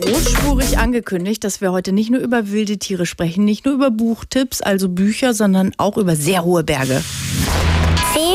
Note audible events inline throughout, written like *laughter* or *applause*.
großspurig angekündigt, dass wir heute nicht nur über wilde Tiere sprechen, nicht nur über Buchtipps, also Bücher, sondern auch über sehr hohe Berge.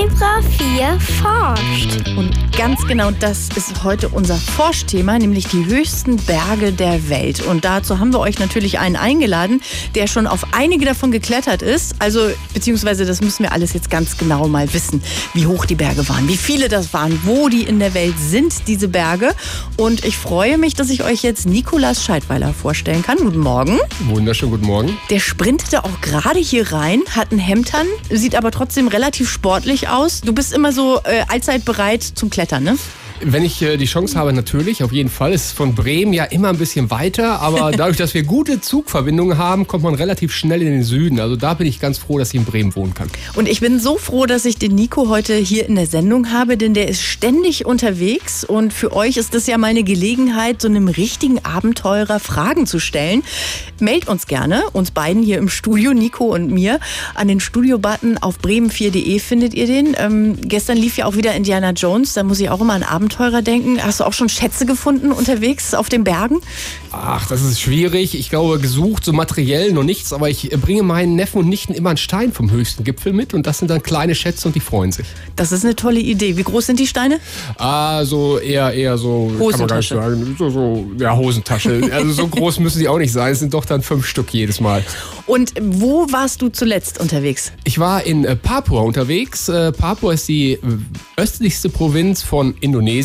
Zebra 4 forscht. Und ganz genau das ist heute unser Forschthema, nämlich die höchsten Berge der Welt. Und dazu haben wir euch natürlich einen eingeladen, der schon auf einige davon geklettert ist. Also, beziehungsweise das müssen wir alles jetzt ganz genau mal wissen, wie hoch die Berge waren, wie viele das waren, wo die in der Welt sind, diese Berge. Und ich freue mich, dass ich euch jetzt Nikolas Scheidweiler vorstellen kann. Guten Morgen. Wunderschönen guten Morgen. Der sprintete auch gerade hier rein, hat ein Hemd an, sieht aber trotzdem relativ sportlich sportlich aus. Du bist immer so äh, allzeit bereit zum Klettern, ne? Wenn ich äh, die Chance habe, natürlich, auf jeden Fall. Es ist von Bremen ja immer ein bisschen weiter, aber *laughs* dadurch, dass wir gute Zugverbindungen haben, kommt man relativ schnell in den Süden. Also da bin ich ganz froh, dass ich in Bremen wohnen kann. Und ich bin so froh, dass ich den Nico heute hier in der Sendung habe, denn der ist ständig unterwegs und für euch ist das ja mal eine Gelegenheit, so einem richtigen Abenteurer Fragen zu stellen. Meldet uns gerne, uns beiden hier im Studio, Nico und mir, an den Studio-Button auf bremen4.de findet ihr den. Ähm, gestern lief ja auch wieder Indiana Jones, da muss ich auch immer an Abend Abenteurer denken. Hast du auch schon Schätze gefunden unterwegs auf den Bergen? Ach, das ist schwierig. Ich glaube, gesucht, so materiell noch nichts, aber ich bringe meinen Neffen und Nichten immer einen Stein vom höchsten Gipfel mit und das sind dann kleine Schätze und die freuen sich. Das ist eine tolle Idee. Wie groß sind die Steine? Ah, so eher, eher so, Hosentasche. kann man gar nicht sagen, so, so, ja, Hosentasche. also so groß müssen sie auch nicht sein. Es sind doch dann fünf Stück jedes Mal. Und wo warst du zuletzt unterwegs? Ich war in äh, Papua unterwegs. Äh, Papua ist die äh, östlichste Provinz von Indonesien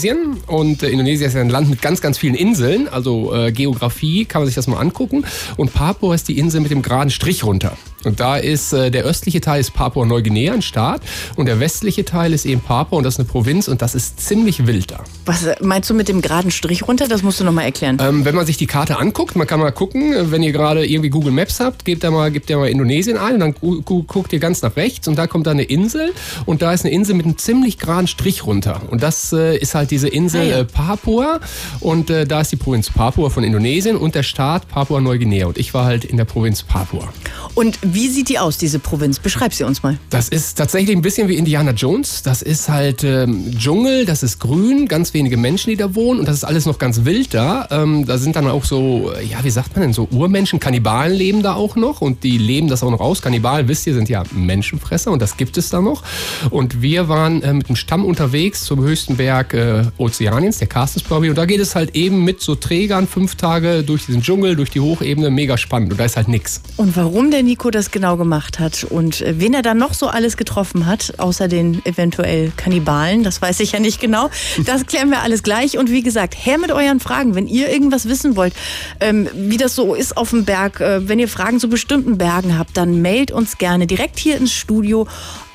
und äh, Indonesien ist ein Land mit ganz, ganz vielen Inseln. Also äh, Geografie kann man sich das mal angucken. Und Papua ist die Insel mit dem geraden Strich runter. Und da ist äh, der östliche Teil ist Papua-Neuguinea, ein Staat, und der westliche Teil ist eben Papua und das ist eine Provinz und das ist ziemlich wild da. Was äh, meinst du mit dem geraden Strich runter? Das musst du noch mal erklären. Ähm, wenn man sich die Karte anguckt, man kann mal gucken, äh, wenn ihr gerade irgendwie Google Maps habt, gebt da mal, gebt ihr mal Indonesien ein und dann gu guckt ihr ganz nach rechts und da kommt da eine Insel und da ist eine Insel mit einem ziemlich geraden Strich runter. Und das äh, ist halt diese Insel ah, äh, Papua und äh, da ist die Provinz Papua von Indonesien und der Staat Papua-Neuguinea. Und ich war halt in der Provinz Papua. Und wie sieht die aus, diese Provinz? Beschreib sie uns mal. Das ist tatsächlich ein bisschen wie Indiana Jones. Das ist halt ähm, Dschungel, das ist grün, ganz wenige Menschen, die da wohnen und das ist alles noch ganz wild da. Ähm, da sind dann auch so, ja, wie sagt man denn, so Urmenschen, Kannibalen leben da auch noch und die leben das auch noch aus. Kannibalen, wisst ihr, sind ja Menschenfresser und das gibt es da noch. Und wir waren äh, mit dem Stamm unterwegs zum höchsten Berg äh, Ozeaniens, der Carstenspyramide. Und da geht es halt eben mit so Trägern fünf Tage durch diesen Dschungel, durch die Hochebene, mega spannend. Und da ist halt nichts. Und warum der Nico das genau gemacht hat und äh, wen er dann noch so alles getroffen hat, außer den eventuell Kannibalen, das weiß ich ja nicht genau. Das klären wir alles gleich. Und wie gesagt, her mit euren Fragen, wenn ihr irgendwas wissen wollt, ähm, wie das so ist auf dem Berg, äh, wenn ihr Fragen zu bestimmten Bergen habt, dann mailt uns gerne direkt hier ins Studio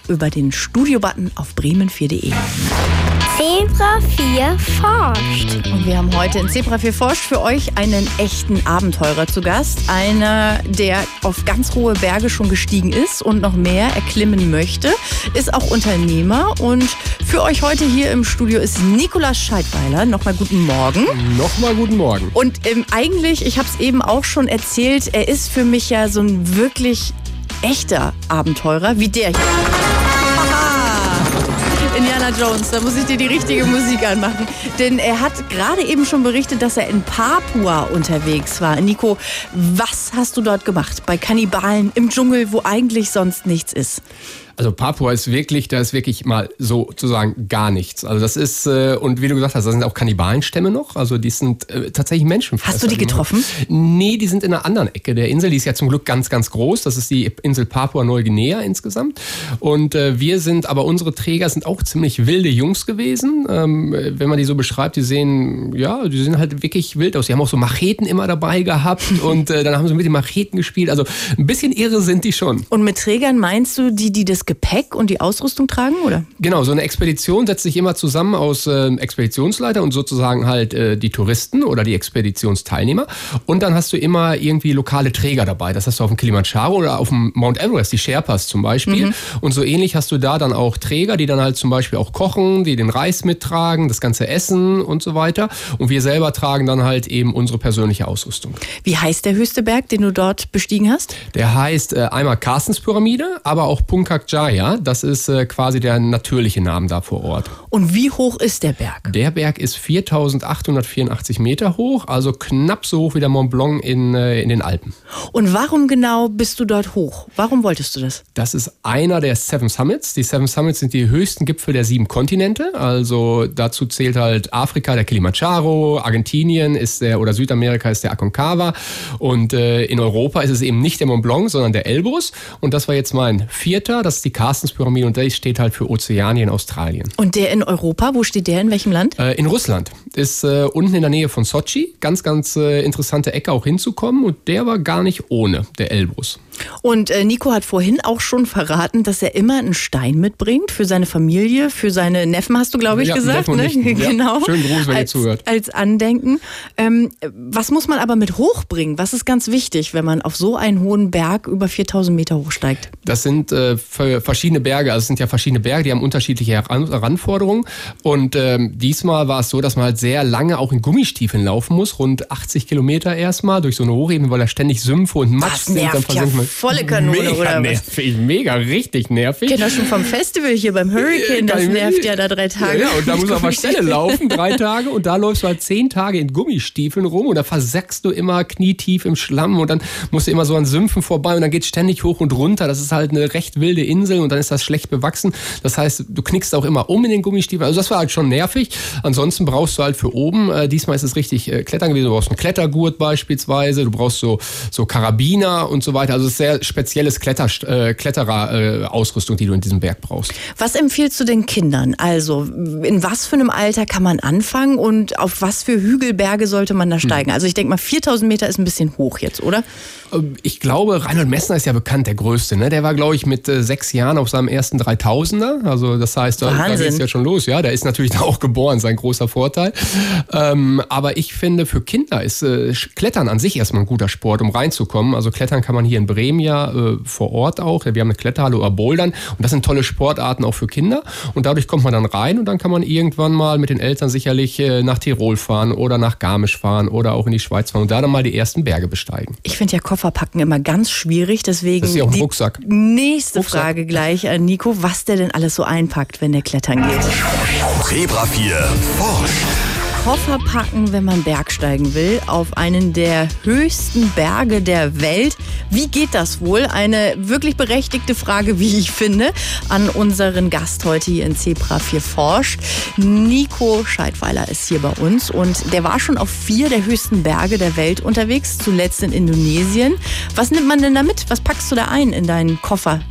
über den Studio-Button auf bremen4.de. Zebra 4 forscht. Und wir haben heute in Zebra 4 forscht für euch einen echten Abenteurer zu Gast. Einer, der auf ganz hohe Berge schon gestiegen ist und noch mehr erklimmen möchte, ist auch Unternehmer. Und für euch heute hier im Studio ist Nikolaus Scheidweiler. Nochmal guten Morgen. Nochmal guten Morgen. Und ähm, eigentlich, ich habe es eben auch schon erzählt, er ist für mich ja so ein wirklich echter Abenteurer wie der hier. Jones. Da muss ich dir die richtige Musik anmachen. Denn er hat gerade eben schon berichtet, dass er in Papua unterwegs war. Nico, was hast du dort gemacht? Bei Kannibalen im Dschungel, wo eigentlich sonst nichts ist? Also Papua ist wirklich, da ist wirklich mal sozusagen gar nichts. Also das ist, äh, und wie du gesagt hast, da sind auch Kannibalenstämme noch. Also die sind äh, tatsächlich Menschenfresser. Hast du die getroffen? Nee, die sind in einer anderen Ecke der Insel. Die ist ja zum Glück ganz, ganz groß. Das ist die Insel Papua-Neuguinea insgesamt. Und äh, wir sind, aber unsere Träger sind auch ziemlich wilde Jungs gewesen. Ähm, wenn man die so beschreibt, die sehen, ja, die sehen halt wirklich wild aus. Die haben auch so Macheten immer dabei gehabt *laughs* und äh, dann haben sie mit den Macheten gespielt. Also ein bisschen irre sind die schon. Und mit Trägern meinst du die, die das das Gepäck und die Ausrüstung tragen, oder? Genau, so eine Expedition setzt sich immer zusammen aus äh, Expeditionsleiter und sozusagen halt äh, die Touristen oder die Expeditionsteilnehmer. Und dann hast du immer irgendwie lokale Träger dabei. Das hast du auf dem Kilimanjaro oder auf dem Mount Everest, die Sherpas zum Beispiel. Mhm. Und so ähnlich hast du da dann auch Träger, die dann halt zum Beispiel auch kochen, die den Reis mittragen, das ganze Essen und so weiter. Und wir selber tragen dann halt eben unsere persönliche Ausrüstung. Wie heißt der höchste Berg, den du dort bestiegen hast? Der heißt äh, einmal Carstenspyramide, aber auch Punkak Jaya. Das ist äh, quasi der natürliche Name da vor Ort. Und wie hoch ist der Berg? Der Berg ist 4884 Meter hoch, also knapp so hoch wie der Mont Blanc in, äh, in den Alpen. Und warum genau bist du dort hoch? Warum wolltest du das? Das ist einer der Seven Summits. Die Seven Summits sind die höchsten Gipfel der sieben Kontinente. Also dazu zählt halt Afrika der Kilimanjaro, Argentinien ist der oder Südamerika ist der Aconcagua und äh, in Europa ist es eben nicht der Mont Blanc, sondern der Elbrus. Und das war jetzt mein vierter. Das ist die Carstenspyramide und der steht halt für Ozeanien, Australien. Und der in Europa, wo steht der? In welchem Land? Äh, in Russland. Ist äh, unten in der Nähe von Sochi. Ganz, ganz äh, interessante Ecke auch hinzukommen. Und der war gar nicht ohne, der Elbrus. Und äh, Nico hat vorhin auch schon verraten, dass er immer einen Stein mitbringt für seine Familie, für seine Neffen, hast du, glaube ich, Ja, gesagt. Ne? Nichten. *laughs* Ja. Genau. Schönen Gruß, wenn ihr als, zuhört. Als Andenken. Ähm, was muss man aber mit hochbringen? Was ist ganz wichtig, wenn man auf so einen hohen Berg über 4000 Meter hochsteigt? Das sind äh, für verschiedene Berge, also es sind ja verschiedene Berge, die haben unterschiedliche Heran Heranforderungen. Und ähm, diesmal war es so, dass man halt sehr lange auch in Gummistiefeln laufen muss, rund 80 Kilometer erstmal durch so eine Hochebene, weil da ständig Sümpfe und Matsch sind. Dann nervt ja versinkt man. volle Kanone, mega oder was? nervig, mega richtig nervig. Ich kenne das schon vom Festival hier beim Hurricane, das nervt ja da drei Tage. Ja, ja, und da muss man auf der Stelle *laughs* laufen, drei Tage, und da läufst du halt zehn Tage in Gummistiefeln rum und da versackst du immer knietief im Schlamm und dann musst du immer so an Sümpfen vorbei und dann geht ständig hoch und runter. Das ist halt eine recht wilde Insel und dann ist das schlecht bewachsen. Das heißt, du knickst auch immer um in den Gummistiefeln. Also das war halt schon nervig. Ansonsten brauchst du halt für oben, äh, diesmal ist es richtig äh, Klettern gewesen, du brauchst einen Klettergurt beispielsweise, du brauchst so, so Karabiner und so weiter. Also es ist sehr spezielles Kletter, äh, Kletterer-Ausrüstung, die du in diesem Berg brauchst. Was empfiehlst du den Kindern? Also in was für einem Alter kann man anfangen und auf was für Hügelberge sollte man da Hm. steigen? Also ich denke mal 4000 Meter ist ein bisschen hoch jetzt, oder? Ähm, Ich glaube, Reinhold Messner ist ja bekannt, der Größte. Ne? Der war, glaube ich, mit äh, sechs Jahren auf seinem ersten 3000er. Also das heißt, da, da geht es ja schon los. Ja, der ist natürlich *laughs* da auch geboren, sein großer Vorteil. Ähm, aber ich finde, für Kinder ist äh, Klettern an sich erstmal ein guter Sport, um reinzukommen. Also Klettern kann man hier in Bremen ja äh, vor Ort auch. Wir haben eine Kletterhalle oder Bouldern. Und das sind tolle Sportarten auch für Kinder. Und dadurch kommt man dann rein und dann kann man irgendwann mal mit den Eltern sicherlich äh, nach Tirol fahren oder nach Garmisch fahren oder auch in die Schweiz fahren und da dann mal die ersten Berge besteigen. Ich finde ja Kofferpacken immer ganz schwierig, deswegen Das ist ja auch ein Rucksack. nächste Rucksack. Frage gleich an Nico, was der denn alles so einpackt, wenn der klettern geht. Zebra 4 forscht. Koffer packen, wenn man Bergsteigen will, auf einen der höchsten Berge der Welt. Wie geht das wohl? Eine wirklich berechtigte Frage, wie ich finde, an unseren Gast heute hier in Zebra 4 forscht. Nico Scheidweiler ist hier bei uns und der war schon auf vier der höchsten Berge der Welt unterwegs, zuletzt in Indonesien. Was nimmt man denn da mit? Was packst du da ein in deinen Koffer?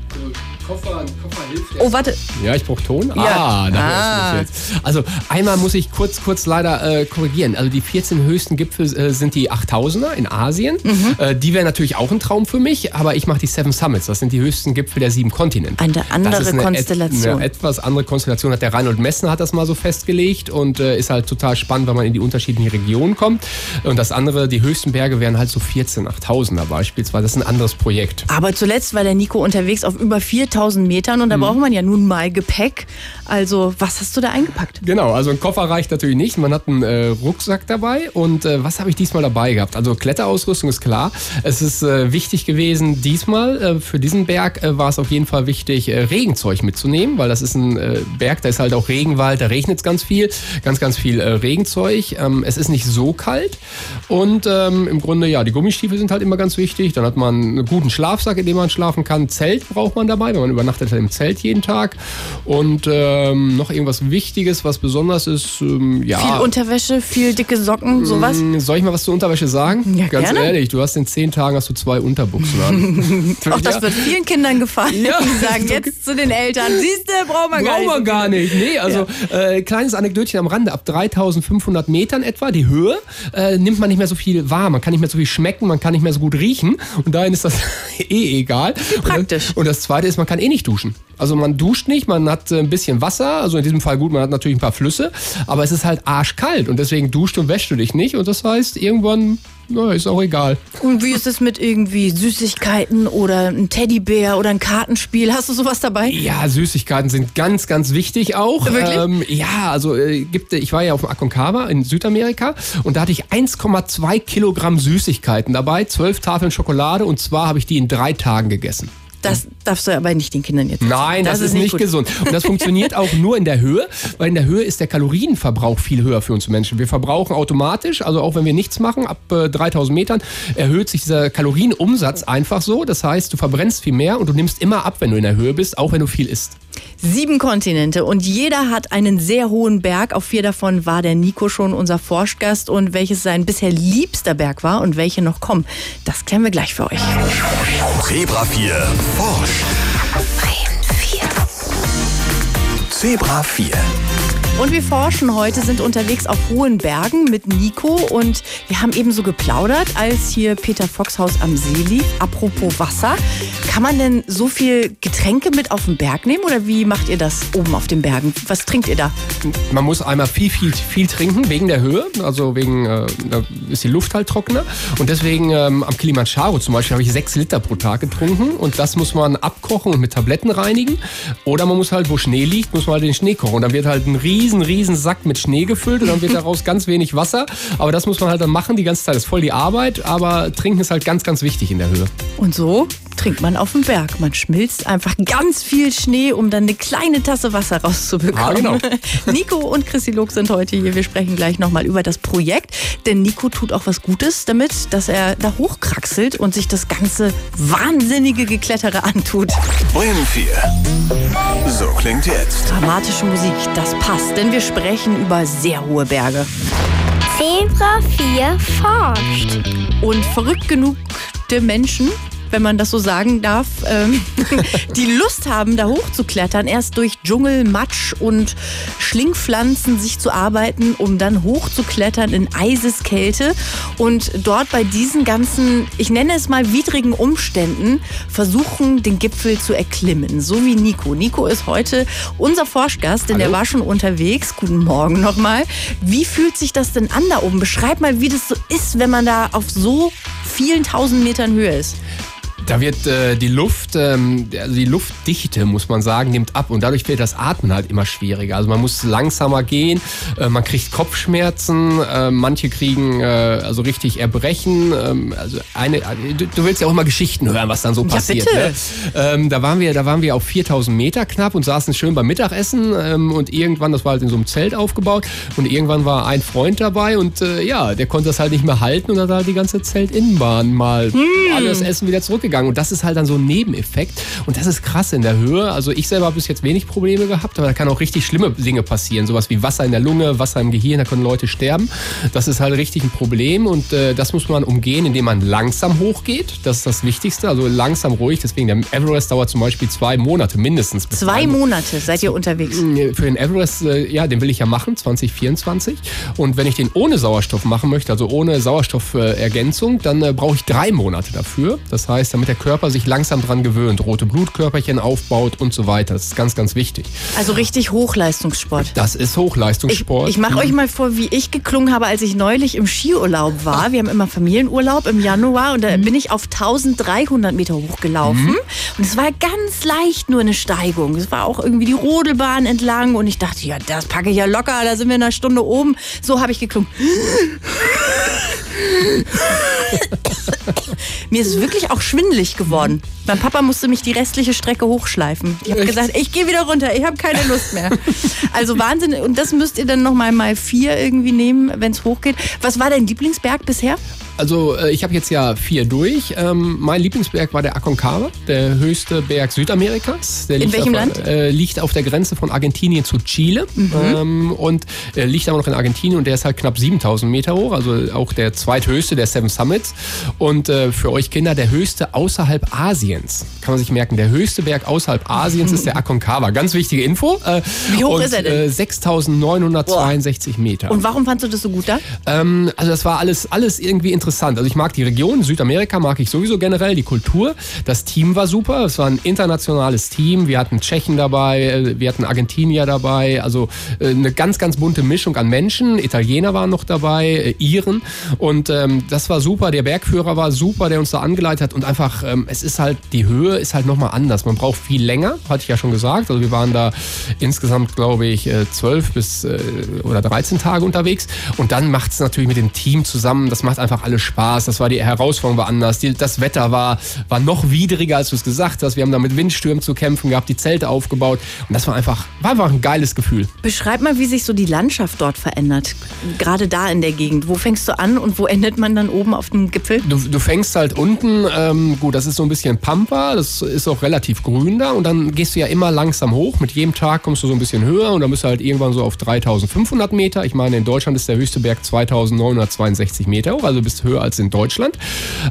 Koffer, Koffer hilft Oh, warte. Ja, ich brauche Ton. Ja. Ah, da Ah. mich jetzt. Also einmal muss ich kurz, kurz leider äh, korrigieren. Also die 14 höchsten Gipfel äh, sind die 8000er in Asien. Mhm. Äh, die wären natürlich auch ein Traum für mich, aber ich mache die Seven Summits. Das sind die höchsten Gipfel der sieben Kontinente. Eine andere das ist eine, Konstellation. Et, eine etwas andere Konstellation hat der Reinhold Messner hat das mal so festgelegt und äh, ist halt total spannend, weil man in die unterschiedlichen Regionen kommt. Und das andere, die höchsten Berge wären halt so 14 8000er beispielsweise. Das ist ein anderes Projekt. Aber zuletzt war der Nico unterwegs auf über 4000 Metern und da braucht man ja nun mal Gepäck. Also, was hast du da eingepackt? Genau, also ein Koffer reicht natürlich nicht. Man hat einen äh, Rucksack dabei. Und äh, was habe ich diesmal dabei gehabt? Also Kletterausrüstung ist klar. Es ist äh, wichtig gewesen, diesmal äh, für diesen Berg äh, war es auf jeden Fall wichtig, äh, Regenzeug mitzunehmen, weil das ist ein Berg, da ist halt auch Regenwald, da regnet es ganz viel. Ganz, ganz viel Regenzeug. Ähm, es ist nicht so kalt. Und ähm, im Grunde, ja, die Gummistiefel sind halt immer ganz wichtig. Dann hat man einen guten Schlafsack, in dem man schlafen kann. Zelt braucht man dabei, weil man übernachtet halt im Zelt jeden Tag. Und ähm, noch irgendwas Wichtiges, was besonders ist, ähm, ja. Viel Unterwäsche, viel dicke Socken, sowas? Mm, Soll ich mal was zur Unterwäsche sagen? Ja, Ganz gerne. ehrlich, du hast in zehn Tagen hast du zwei Unterbuchsen an. *laughs* Auch das Ja. wird vielen Kindern gefallen. Ja. Die sagen *laughs* jetzt zu den Eltern, siehste, brauchen wir gar Brauchen wir nicht. gar nicht. Nee, also äh, kleines Anekdötchen am Rande. Ab 3500 Metern etwa, die Höhe, äh, nimmt man nicht mehr so viel wahr. Man kann nicht mehr so viel schmecken, man kann nicht mehr so gut riechen. Und dahin ist das *laughs* eh egal. praktisch. Und, und das Zweite ist, man kann eh nicht duschen. Also man duscht nicht, man hat äh, ein bisschen Wasser. Also in diesem Fall gut, man hat natürlich ein paar Flüsse. Aber es ist halt arschkalt. Und deswegen duscht und wäschst du dich nicht. Und das heißt, irgendwann, na, ist auch egal. Und wie ist es mit irgendwie Süßigkeiten oder ein Teddybär oder ein Kartenspiel? Hast du sowas dabei? Ja, Süßigkeiten sind ganz, ganz wichtig auch. Wirklich? Ähm, ja, also äh, gibt, ich war ja auf dem Aconcagua in Südamerika und da hatte ich 1,2 Kilogramm Süßigkeiten dabei, zwölf Tafeln Schokolade und zwar habe ich die in drei Tagen gegessen. Das darfst du aber nicht den Kindern jetzt erzählen. Nein, das, ist, nicht gut. gesund. Und das funktioniert auch nur in der Höhe, weil in der Höhe ist der Kalorienverbrauch viel höher für uns Menschen. Wir verbrauchen automatisch, also auch wenn wir nichts machen, ab äh, 3000 Metern erhöht sich dieser Kalorienumsatz einfach so. Das heißt, du verbrennst viel mehr und du nimmst immer ab, wenn du in der Höhe bist, auch wenn du viel isst. Sieben Kontinente und jeder hat einen sehr hohen Berg. Auf vier davon war der Nico schon unser Forschgast und welches sein bisher liebster Berg war und welche noch kommen, das klären wir gleich für euch. Zebra 4 forscht. Zebra 4. Und wir forschen heute, sind unterwegs auf hohen Bergen mit Nico und wir haben eben so geplaudert, als hier Peter Foxhaus am See lief. Apropos Wasser, kann man denn so viel Getränke mit auf den Berg nehmen oder wie macht ihr das oben auf den Bergen? Was trinkt ihr da? Man muss einmal viel, viel, viel trinken wegen der Höhe, also wegen, äh, da ist die Luft halt trockener. Und deswegen ähm, am Kilimanjaro zum Beispiel habe ich sechs Liter pro Tag getrunken und das muss man abkochen und mit Tabletten reinigen. Oder man muss halt, wo Schnee liegt, muss man halt den Schnee kochen. Und dann wird halt ein riesen, riesen Sack mit Schnee gefüllt und dann wird daraus ganz wenig Wasser. Aber das muss man halt dann machen, die ganze Zeit ist voll die Arbeit, aber trinken ist halt ganz, ganz wichtig in der Höhe. Und so trinkt man auf dem Berg. Man schmilzt einfach ganz viel Schnee, um dann eine kleine Tasse Wasser rauszubekommen. Ah, genau. *laughs* Nico und Chrissy Log sind heute hier. Wir sprechen gleich nochmal über das Projekt. Denn Nico tut auch was Gutes damit, dass er da hochkraxelt und sich das ganze wahnsinnige Geklettere antut. Bremen 4. So klingt jetzt. Dramatische Musik, das passt, denn wir sprechen über sehr hohe Berge. Zebra 4 forscht. Und verrückt genug der Menschen, wenn man das so sagen darf, ähm, *laughs* die Lust haben, da hochzuklettern, erst durch Dschungel, Matsch und Schlingpflanzen sich zu arbeiten, um dann hochzuklettern in Eiseskälte und dort bei diesen ganzen, ich nenne es mal widrigen Umständen, versuchen, den Gipfel zu erklimmen. So wie Nico. Nico ist heute unser Forschgast, denn der Hallo. war schon unterwegs. Guten Morgen nochmal. Wie fühlt sich das denn an da oben? Beschreib mal, wie das so ist, wenn man da auf so vielen tausend Metern Höhe ist. Da wird äh, die Luft, ähm, also die Luftdichte, muss man sagen, nimmt ab und dadurch wird das Atmen halt immer schwieriger. Also man muss langsamer gehen, äh, man kriegt Kopfschmerzen, äh, manche kriegen äh, also richtig Erbrechen. Ähm, also eine, du, du willst ja auch immer Geschichten hören, was dann so passiert. bitte. Ne? Ähm, da waren wir, da waren wir auf 4000 Meter knapp und saßen schön beim Mittagessen ähm, und irgendwann, das war halt in so einem Zelt aufgebaut und irgendwann war ein Freund dabei und äh, ja, der konnte das halt nicht mehr halten und hat halt die ganze Zeltinnenbahn mal alles Essen wieder zurückgegangen und das ist halt dann so ein Nebeneffekt und das ist krass in der Höhe. Also ich selber habe bis jetzt wenig Probleme gehabt, aber da kann auch richtig schlimme Dinge passieren, sowas wie Wasser in der Lunge, Wasser im Gehirn, da können Leute sterben. Das ist halt richtig ein Problem und äh, das muss man umgehen, indem man langsam hochgeht. Das ist das Wichtigste, also langsam ruhig. Deswegen der Everest dauert zum Beispiel zwei Monate mindestens. Zwei. Monate seid ihr unterwegs. Für den Everest, äh, ja, den will ich ja machen, 2024. Und wenn ich den ohne Sauerstoff machen möchte, also ohne Sauerstoffergänzung, dann äh, brauche ich drei Monate dafür. Das heißt, damit der Körper sich langsam dran gewöhnt, rote Blutkörperchen aufbaut und so weiter. Das ist ganz, ganz wichtig. Also richtig Hochleistungssport. Das ist Ich, Hochleistungssport. ich mache euch mal vor, wie ich geklungen habe, als ich neulich im Skiurlaub war. Wir haben immer Familienurlaub im Januar und da bin ich auf 1300 Meter hochgelaufen. Und es war ganz leicht nur eine Steigung. Es war auch irgendwie die Rodelbahn entlang und ich dachte, ja, das packe ich ja locker, da sind wir in einer Stunde oben. So habe ich geklungen. Mir ist es wirklich auch schwindelig geworden. Mein Papa musste mich die restliche Strecke hochschleifen. Ich habe gesagt, ich gehe wieder runter, ich habe keine Lust mehr. Also Wahnsinn. Und das müsst ihr dann nochmal mal vier irgendwie nehmen, wenn es hochgeht. Was war dein Lieblingsberg bisher? Also äh, ich habe jetzt ja vier durch. Ähm, mein Lieblingsberg war der Aconcagua, der höchste Berg Südamerikas. Der In liegt welchem auf, Land? Mhm. Äh, liegt auf der Grenze von Argentinien zu Chile ähm, und äh, liegt aber noch in Argentinien und der ist halt knapp 7000 Meter hoch, also auch der zweithöchste der Seven Summits und äh, für euch Kinder der höchste außerhalb Asiens. Kann man sich merken, der höchste Berg außerhalb Asiens ist der Aconcagua. Ganz wichtige Info. Äh, Wie hoch und, ist er denn? Äh, 6962 Meter. Und warum fandst du das so gut da? Ähm, also das war alles, alles irgendwie interessant. Also ich mag die Region, Südamerika mag ich sowieso generell, die Kultur. Das Team war super, es war ein internationales Team. Wir hatten Tschechen dabei, äh, wir hatten Argentinier dabei, also äh, eine ganz, ganz bunte Mischung an Menschen. Italiener waren noch dabei, äh, Iren. Und ähm, das war super, der Bergführer war super, der uns da angeleitet hat. Und einfach, ähm, es ist halt, die Höhe ist halt nochmal anders. Man braucht viel länger, hatte ich ja schon gesagt. Also wir waren da insgesamt, glaube ich, zwölf bis äh, oder 13 Tage unterwegs. Und dann macht es natürlich mit dem Team zusammen, das macht einfach alles alles Spaß. Das war die Herausforderung war anders. Die, das Wetter war, war noch widriger, als du es gesagt hast. Wir haben da mit Windstürmen zu kämpfen gehabt, die Zelte aufgebaut. Und das war einfach, war einfach ein geiles Gefühl. Beschreib mal, wie sich so die Landschaft dort verändert. Gerade da in der Gegend. Wo fängst du an und wo endet man dann oben auf dem Gipfel? Du, du fängst halt unten, ähm, gut, das ist so ein bisschen Pampa, das ist auch relativ grün da. Und dann gehst du ja immer langsam hoch. Mit jedem Tag kommst du so ein bisschen höher und dann bist du halt irgendwann so auf 3500 Meter. Ich meine, in Deutschland ist der höchste Berg 2962 Meter hoch, also bist höher als in Deutschland.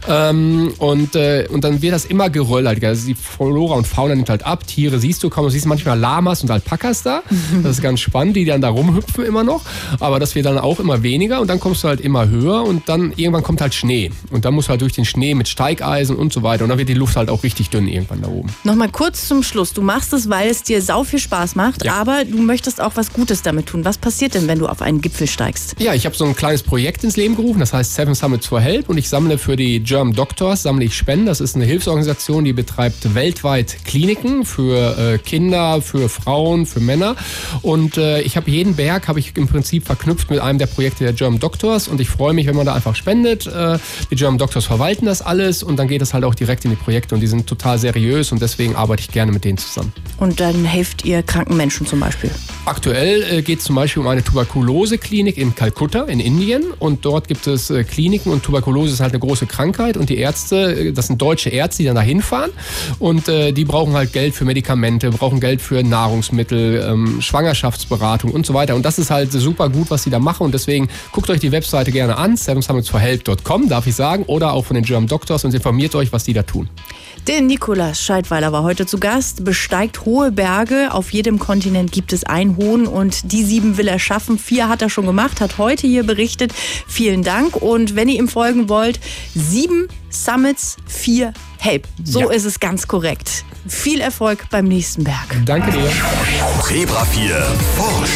Ähm, und, äh, und dann wird das immer geröllert. Also die Flora und Fauna nimmt halt ab. Tiere siehst du kaum. Du siehst manchmal Lamas und Alpakas da. *laughs* Das ist ganz spannend, die dann da rumhüpfen immer noch. Aber das wird dann auch immer weniger und dann kommst du halt immer höher und dann irgendwann kommt halt Schnee. Und dann musst du halt durch den Schnee mit Steigeisen und so weiter. Und dann wird die Luft halt auch richtig dünn irgendwann da oben. Nochmal kurz zum Schluss. Du machst es, weil es dir sau viel Spaß macht, Ja. aber du möchtest auch was Gutes damit tun. Was passiert denn, wenn du auf einen Gipfel steigst? Ja, ich habe so ein kleines Projekt ins Leben gerufen, das heißt Seven Summits for Help und ich sammle für die German Doctors, sammle ich Spenden. Das ist eine Hilfsorganisation, die betreibt weltweit Kliniken für äh, Kinder, für Frauen, für Männer und äh, ich habe jeden Berg habe ich im Prinzip verknüpft mit einem der Projekte der German Doctors und ich freue mich, wenn man da einfach spendet. Äh, die German Doctors verwalten das alles und dann geht es halt auch direkt in die Projekte und die sind total seriös und deswegen arbeite ich gerne mit denen zusammen. Und dann helft ihr kranken Menschen zum Beispiel. Aktuell äh, geht es zum Beispiel um eine Tuberkuloseklinik in Kalkutta in Indien und dort gibt es äh, Kliniken und Tuberkulose ist halt eine große Krankheit und die Ärzte, äh, das sind deutsche Ärzte, die dann da hinfahren und äh, die brauchen halt Geld für Medikamente, brauchen Geld für Nahrungsmittel, ähm, Schwangerschaftsberatung und so weiter und das ist halt super gut, was sie da machen und deswegen guckt euch die Webseite gerne an, sevensummitsforhelp.com darf ich sagen oder auch von den German Doctors und informiert euch, was die da tun. Der Nikolaus Scheidweiler war heute zu Gast, besteigt hohe Berge. Auf jedem Kontinent gibt es einen hohen und die sieben will er schaffen. Vier hat er schon gemacht, hat heute hier berichtet. Vielen Dank. Und wenn ihr ihm folgen wollt, sieben Summits, vier Help. So Ja. ist es ganz korrekt. Viel Erfolg beim nächsten Berg. Danke dir. Zebra 4 forscht.